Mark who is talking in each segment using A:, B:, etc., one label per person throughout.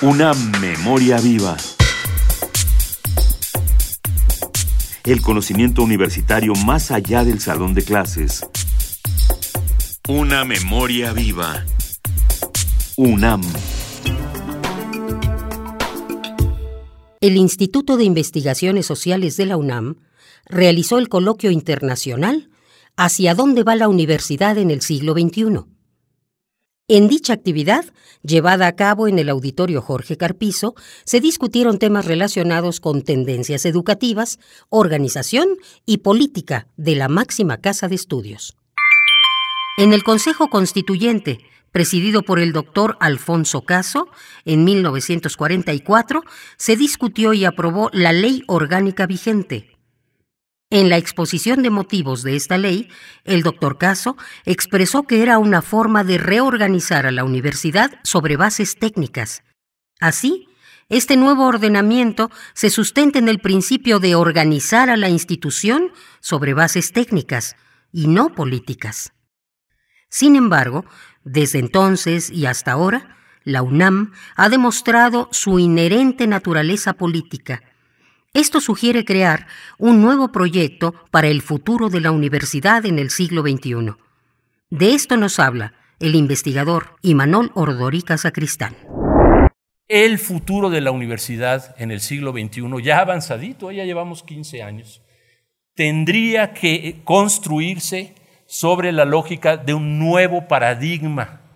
A: Una memoria viva. El conocimiento universitario más allá del salón de clases. Una memoria viva. UNAM.
B: El Instituto de Investigaciones Sociales de la UNAM realizó el coloquio internacional ¿Hacia dónde va la universidad en el siglo XXI? En dicha actividad, llevada a cabo en el auditorio Jorge Carpizo, se discutieron temas relacionados con tendencias educativas, organización y política de la máxima casa de estudios. En el Consejo Constituyente, presidido por el doctor Alfonso Caso, en 1944, se discutió y aprobó la ley orgánica vigente, en la exposición de motivos de esta ley, el doctor Caso expresó que era una forma de reorganizar a la universidad sobre bases técnicas. Así, este nuevo ordenamiento se sustenta en el principio de organizar a la institución sobre bases técnicas y no políticas. Sin embargo, desde entonces y hasta ahora, la UNAM ha demostrado su inherente naturaleza política, esto sugiere crear un nuevo proyecto para el futuro de la universidad en el siglo XXI. De esto nos habla el investigador Imanol Ordorica Sacristán.
C: El futuro de la universidad en el siglo XXI, ya avanzadito, ya llevamos 15 años, tendría que construirse sobre la lógica de un nuevo paradigma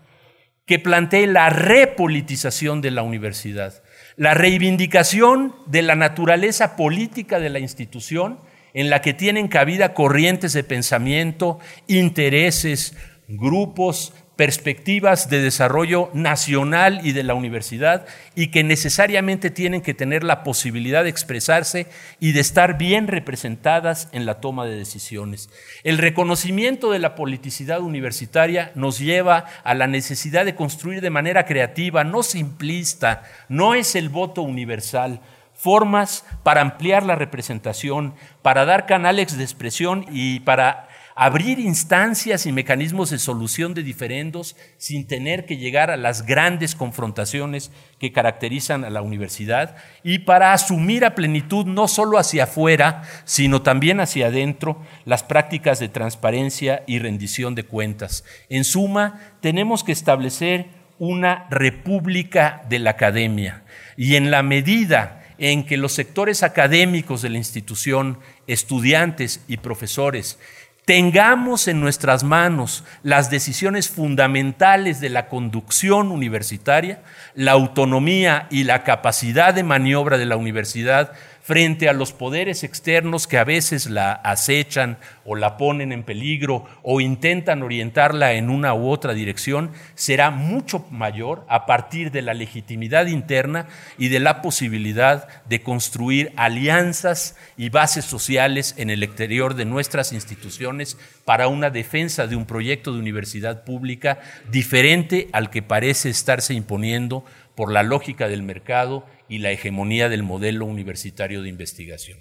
C: que plantee la repolitización de la universidad la reivindicación de la naturaleza política de la institución en la que tienen cabida corrientes de pensamiento, intereses, grupos, perspectivas de desarrollo nacional y de la universidad y que necesariamente tienen que tener la posibilidad de expresarse y de estar bien representadas en la toma de decisiones. El reconocimiento de la politicidad universitaria nos lleva a la necesidad de construir de manera creativa, no simplista, no es el voto universal, formas para ampliar la representación, para dar canales de expresión y para abrir instancias y mecanismos de solución de diferendos sin tener que llegar a las grandes confrontaciones que caracterizan a la universidad y para asumir a plenitud no solo hacia afuera, sino también hacia adentro las prácticas de transparencia y rendición de cuentas. En suma, tenemos que establecer una república de la academia y en la medida en que los sectores académicos de la institución, estudiantes y profesores tengamos en nuestras manos las decisiones fundamentales de la conducción universitaria, la autonomía y la capacidad de maniobra de la universidad frente a los poderes externos que a veces la acechan o la ponen en peligro o intentan orientarla en una u otra dirección, será mucho mayor a partir de la legitimidad interna y de la posibilidad de construir alianzas y bases sociales en el exterior de nuestras instituciones para una defensa de un proyecto de universidad pública diferente al que parece estarse imponiendo por la lógica del mercado y la hegemonía del modelo universitario de investigación.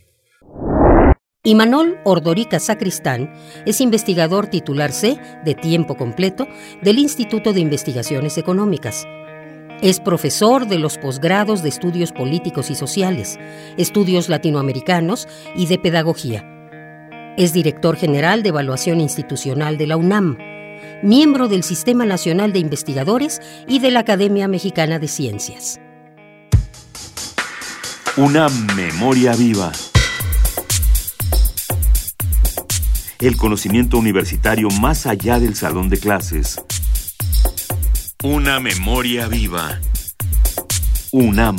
B: Imanol Ordorica Sacristán es investigador titular C de tiempo completo del Instituto de Investigaciones Económicas. Es profesor de los posgrados de Estudios Políticos y Sociales, Estudios Latinoamericanos y de Pedagogía. Es director general de Evaluación Institucional de la UNAM, miembro del Sistema Nacional de Investigadores y de la Academia Mexicana de Ciencias.
A: Una memoria viva. El conocimiento universitario más allá del salón de clases. Una memoria viva. UNAM.